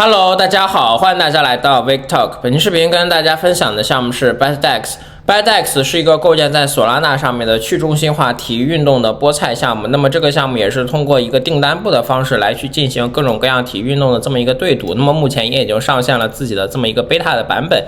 Hello，大家好，欢迎大家来到 Vic Talk。本期视频跟大家分享的项目是 BetDex。BetDex 是一个构建在索拉纳上面的去中心化体育运动的菠菜项目。那么这个项目也是通过一个订单部的方式来去进行各种各样体育运动的这么一个对赌。那么目前也已经上线了自己的这么一个 beta 的版本。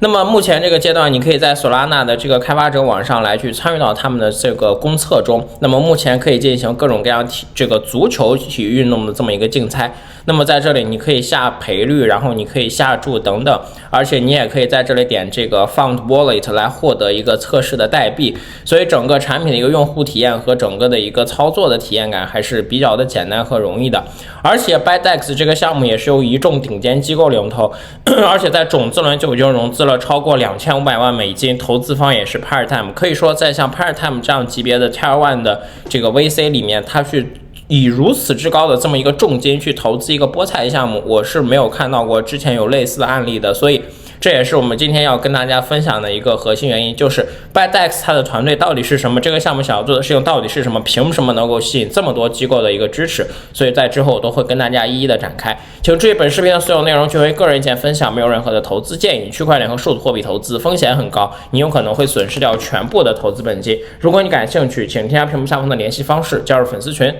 那么目前这个阶段，你可以在索拉纳的这个开发者网上来去参与到他们的这个公测中。那么目前可以进行各种各样体这个足球体育运动的这么一个竞猜。那么在这里你可以下赔率，然后你可以下注等等，而且你也可以在这里点这个 Found Wallet 来获得一个测试的代币。所以整个产品的一个用户体验和整个的一个操作的体验感还是比较的简单和容易的。而且 ByDex 这个项目也是由一众顶尖机构领投，而且在种子轮就已经融资了超过两千五百万美金，投资方也是 Paratime。可以说在像 Paratime 这样级别的 Tier One 的这个 VC 里面，它去。以如此之高的这么一个重金去投资一个菠菜项目，我是没有看到过之前有类似的案例的，所以这也是我们今天要跟大家分享的一个核心原因，就是 ByDex 它的团队到底是什么，这个项目想要做的事情到底是什么，凭什么能够吸引这么多机构的一个支持？所以在之后我都会跟大家一一的展开。请注意，本视频的所有内容均为个人意见分享，没有任何的投资建议。区块链和数字货币投资风险很高，你有可能会损失掉全部的投资本金。如果你感兴趣，请添加屏幕下方的联系方式，加入粉丝群。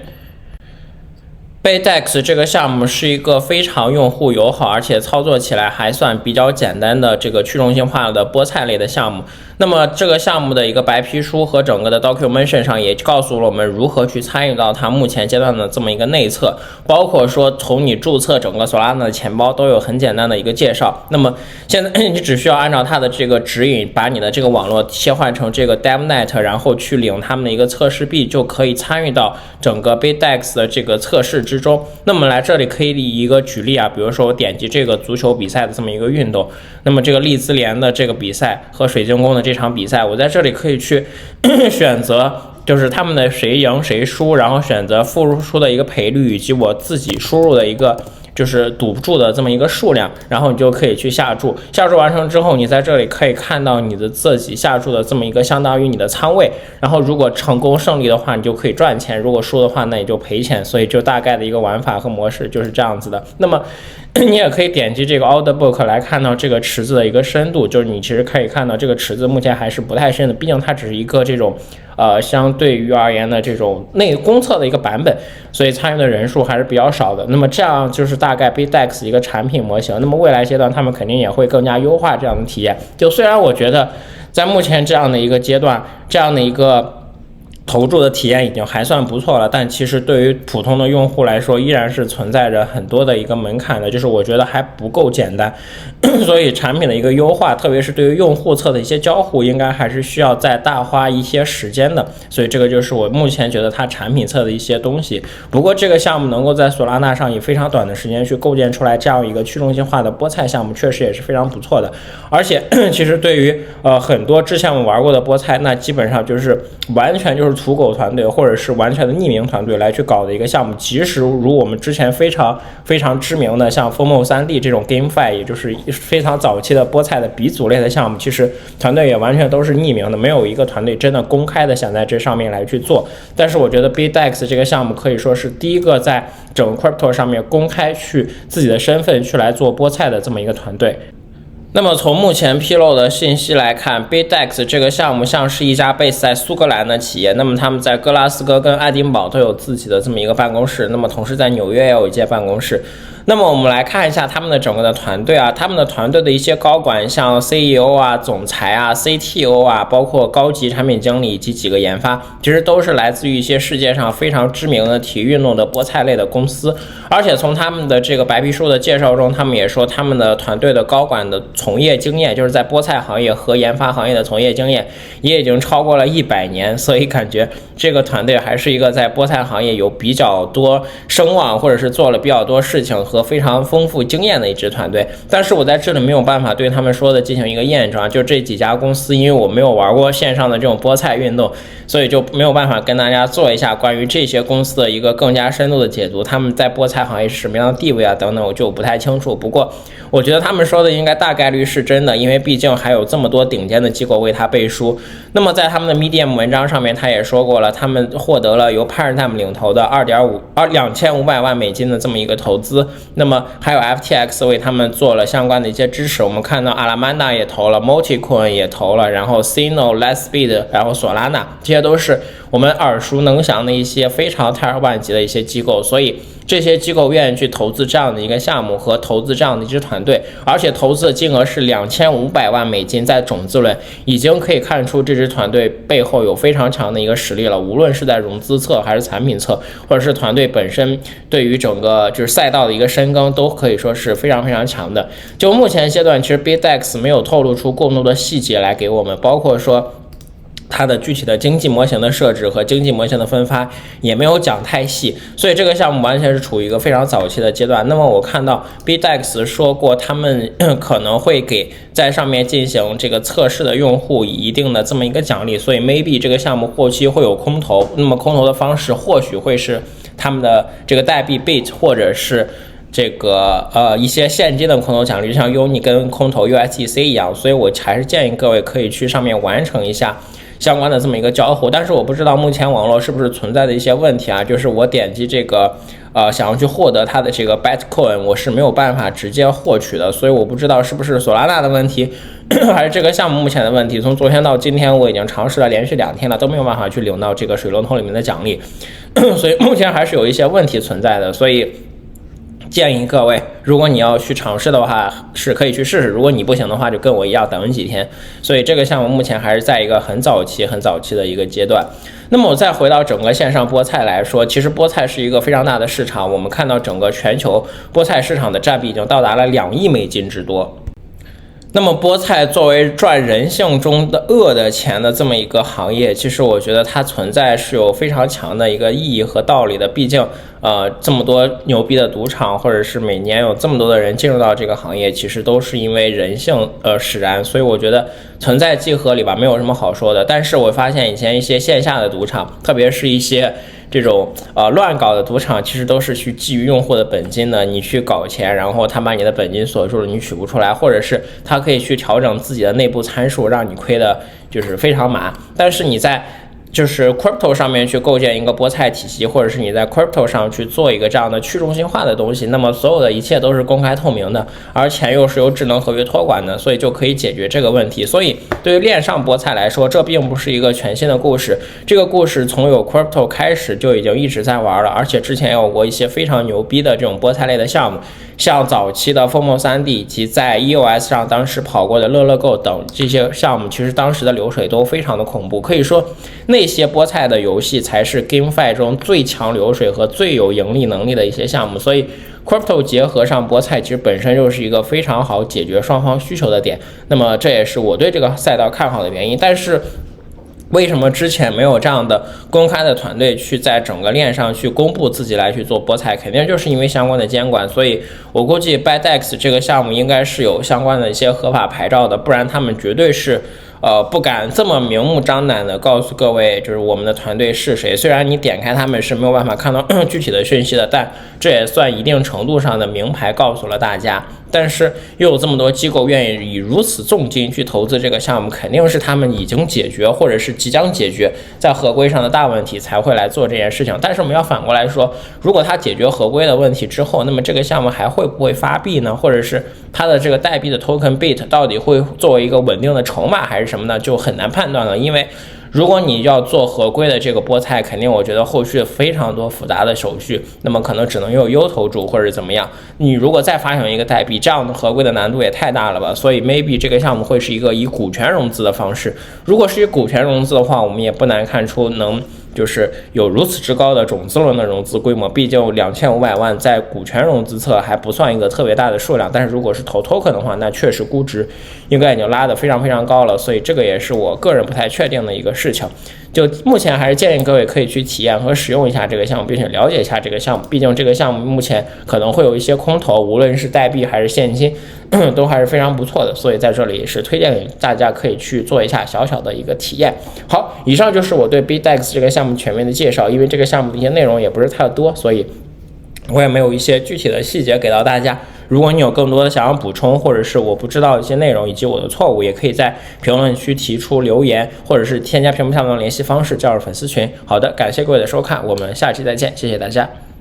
BayDex 这个项目是一个非常用户友好，而且操作起来还算比较简单的这个去中心化的菠菜类的项目。那么这个项目的一个白皮书和整个的 documentation 上也告诉了我们如何去参与到它目前阶段的这么一个内测，包括说从你注册整个索拉纳的钱包都有很简单的一个介绍。那么现在你只需要按照它的这个指引，把你的这个网络切换成这个 DevNet，然后去领他们的一个测试币，就可以参与到整个 BayDex 的这个测试之中。那么来这里可以一个举例啊，比如说我点击这个足球比赛的这么一个运动，那么这个利兹联的这个比赛和水晶宫的这。这场比赛，我在这里可以去 选择，就是他们的谁赢谁输，然后选择付出的一个赔率以及我自己输入的一个。就是赌注的这么一个数量，然后你就可以去下注。下注完成之后，你在这里可以看到你的自己下注的这么一个相当于你的仓位。然后如果成功胜利的话，你就可以赚钱；如果输的话，那也就赔钱。所以就大概的一个玩法和模式就是这样子的。那么你也可以点击这个 Order Book 来看到这个池子的一个深度，就是你其实可以看到这个池子目前还是不太深的，毕竟它只是一个这种。呃，相对于而言的这种内公测的一个版本，所以参与的人数还是比较少的。那么这样就是大概 BDEX 一个产品模型。那么未来阶段，他们肯定也会更加优化这样的体验。就虽然我觉得，在目前这样的一个阶段，这样的一个。投注的体验已经还算不错了，但其实对于普通的用户来说，依然是存在着很多的一个门槛的，就是我觉得还不够简单。所以产品的一个优化，特别是对于用户侧的一些交互，应该还是需要再大花一些时间的。所以这个就是我目前觉得它产品侧的一些东西。不过这个项目能够在索拉纳上以非常短的时间去构建出来这样一个去中心化的菠菜项目，确实也是非常不错的。而且 其实对于呃很多之前我们玩过的菠菜，那基本上就是完全就是。土狗团队或者是完全的匿名团队来去搞的一个项目，即使如我们之前非常非常知名的像风梦三 D 这种 GameFi，也就是非常早期的菠菜的鼻祖类的项目，其实团队也完全都是匿名的，没有一个团队真的公开的想在这上面来去做。但是我觉得 BDEX 这个项目可以说是第一个在整个 Crypto 上面公开去自己的身份去来做菠菜的这么一个团队。那么从目前披露的信息来看，Bitdex 这个项目像是一家 base 在苏格兰的企业。那么他们在格拉斯哥跟爱丁堡都有自己的这么一个办公室，那么同时在纽约也有一间办公室。那么我们来看一下他们的整个的团队啊，他们的团队的一些高管，像 CEO 啊、总裁啊、CTO 啊，包括高级产品经理以及几个研发，其实都是来自于一些世界上非常知名的体育运动的菠菜类的公司。而且从他们的这个白皮书的介绍中，他们也说他们的团队的高管的从业经验，就是在菠菜行业和研发行业的从业经验，也已经超过了一百年。所以感觉这个团队还是一个在菠菜行业有比较多声望，或者是做了比较多事情。和非常丰富经验的一支团队，但是我在这里没有办法对他们说的进行一个验证，就这几家公司，因为我没有玩过线上的这种菠菜运动，所以就没有办法跟大家做一下关于这些公司的一个更加深度的解读，他们在菠菜行业是什么样的地位啊等等，我就不太清楚。不过我觉得他们说的应该大概率是真的，因为毕竟还有这么多顶尖的机构为他背书。那么在他们的 Medium 文章上面，他也说过了，他们获得了由 Paradigm 领投的二点五二两千五百万美金的这么一个投资。那么还有 FTX 为他们做了相关的一些支持。我们看到阿拉曼达也投了，Multicoin 也投了，然后 Sino、l e s s p e e d 然后索拉纳，这些都是我们耳熟能详的一些非常 Tier One 级的一些机构，所以。这些机构愿意去投资这样的一个项目和投资这样的一支团队，而且投资的金额是两千五百万美金，在种子轮已经可以看出这支团队背后有非常强的一个实力了。无论是在融资侧还是产品侧，或者是团队本身对于整个就是赛道的一个深耕，都可以说是非常非常强的。就目前阶段，其实 BitX 没有透露出更多的细节来给我们，包括说。它的具体的经济模型的设置和经济模型的分发也没有讲太细，所以这个项目完全是处于一个非常早期的阶段。那么我看到 BDEX 说过，他们可能会给在上面进行这个测试的用户以一定的这么一个奖励，所以 maybe 这个项目后期会有空投。那么空投的方式或许会是他们的这个代币 Bit，或者是这个呃一些现金的空投奖励，就像 Uni 跟空投 USDC 一样。所以我还是建议各位可以去上面完成一下。相关的这么一个交互，但是我不知道目前网络是不是存在的一些问题啊？就是我点击这个，呃，想要去获得它的这个 Bitcoin，我是没有办法直接获取的，所以我不知道是不是索拉纳的问题，还是这个项目目前的问题。从昨天到今天，我已经尝试了连续两天了，都没有办法去领到这个水龙头里面的奖励，所以目前还是有一些问题存在的，所以。建议各位，如果你要去尝试的话，是可以去试试。如果你不行的话，就跟我一样等几天。所以这个项目目前还是在一个很早期、很早期的一个阶段。那么我再回到整个线上菠菜来说，其实菠菜是一个非常大的市场。我们看到整个全球菠菜市场的占比已经到达了两亿美金之多。那么菠菜作为赚人性中的恶的钱的这么一个行业，其实我觉得它存在是有非常强的一个意义和道理的。毕竟，呃，这么多牛逼的赌场，或者是每年有这么多的人进入到这个行业，其实都是因为人性呃使然。所以我觉得存在即合理吧，没有什么好说的。但是我发现以前一些线下的赌场，特别是一些。这种呃乱搞的赌场，其实都是去基于用户的本金的，你去搞钱，然后他把你的本金锁住了，你取不出来，或者是他可以去调整自己的内部参数，让你亏的就是非常满。但是你在就是 crypto 上面去构建一个菠菜体系，或者是你在 crypto 上去做一个这样的去中心化的东西，那么所有的一切都是公开透明的，而钱又是由智能合约托管的，所以就可以解决这个问题。所以对于链上菠菜来说，这并不是一个全新的故事，这个故事从有 crypto 开始就已经一直在玩了，而且之前有过一些非常牛逼的这种菠菜类的项目。像早期的风梦三 D 以及在 EOS 上当时跑过的乐乐购等这些项目，其实当时的流水都非常的恐怖。可以说，那这些菠菜的游戏才是 GameFi 中最强流水和最有盈利能力的一些项目。所以，Crypto 结合上菠菜，其实本身就是一个非常好解决双方需求的点。那么，这也是我对这个赛道看好的原因。但是，为什么之前没有这样的公开的团队去在整个链上去公布自己来去做菠菜？肯定就是因为相关的监管，所以我估计 bydex 这个项目应该是有相关的一些合法牌照的，不然他们绝对是。呃，不敢这么明目张胆的告诉各位，就是我们的团队是谁。虽然你点开他们是没有办法看到 具体的讯息的，但这也算一定程度上的名牌告诉了大家。但是又有这么多机构愿意以如此重金去投资这个项目，肯定是他们已经解决或者是即将解决在合规上的大问题才会来做这件事情。但是我们要反过来说，如果他解决合规的问题之后，那么这个项目还会不会发币呢？或者是它的这个代币的 token bit 到底会作为一个稳定的筹码还是什么呢？就很难判断了，因为。如果你要做合规的这个菠菜，肯定我觉得后续非常多复杂的手续，那么可能只能用 U 投注或者怎么样。你如果再发行一个代币，这样的合规的难度也太大了吧？所以 maybe 这个项目会是一个以股权融资的方式。如果是以股权融资的话，我们也不难看出能。就是有如此之高的种子轮的融资规模，毕竟两千五百万在股权融资侧还不算一个特别大的数量，但是如果是投 token 的话，那确实估值应该已经拉得非常非常高了，所以这个也是我个人不太确定的一个事情。就目前还是建议各位可以去体验和使用一下这个项目，并且了解一下这个项目。毕竟这个项目目前可能会有一些空投，无论是代币还是现金，都还是非常不错的。所以在这里也是推荐给大家可以去做一下小小的一个体验。好，以上就是我对 BDEX 这个项目全面的介绍。因为这个项目的一些内容也不是太多，所以我也没有一些具体的细节给到大家。如果你有更多的想要补充，或者是我不知道一些内容以及我的错误，也可以在评论区提出留言，或者是添加屏幕下方的联系方式加入粉丝群。好的，感谢各位的收看，我们下期再见，谢谢大家。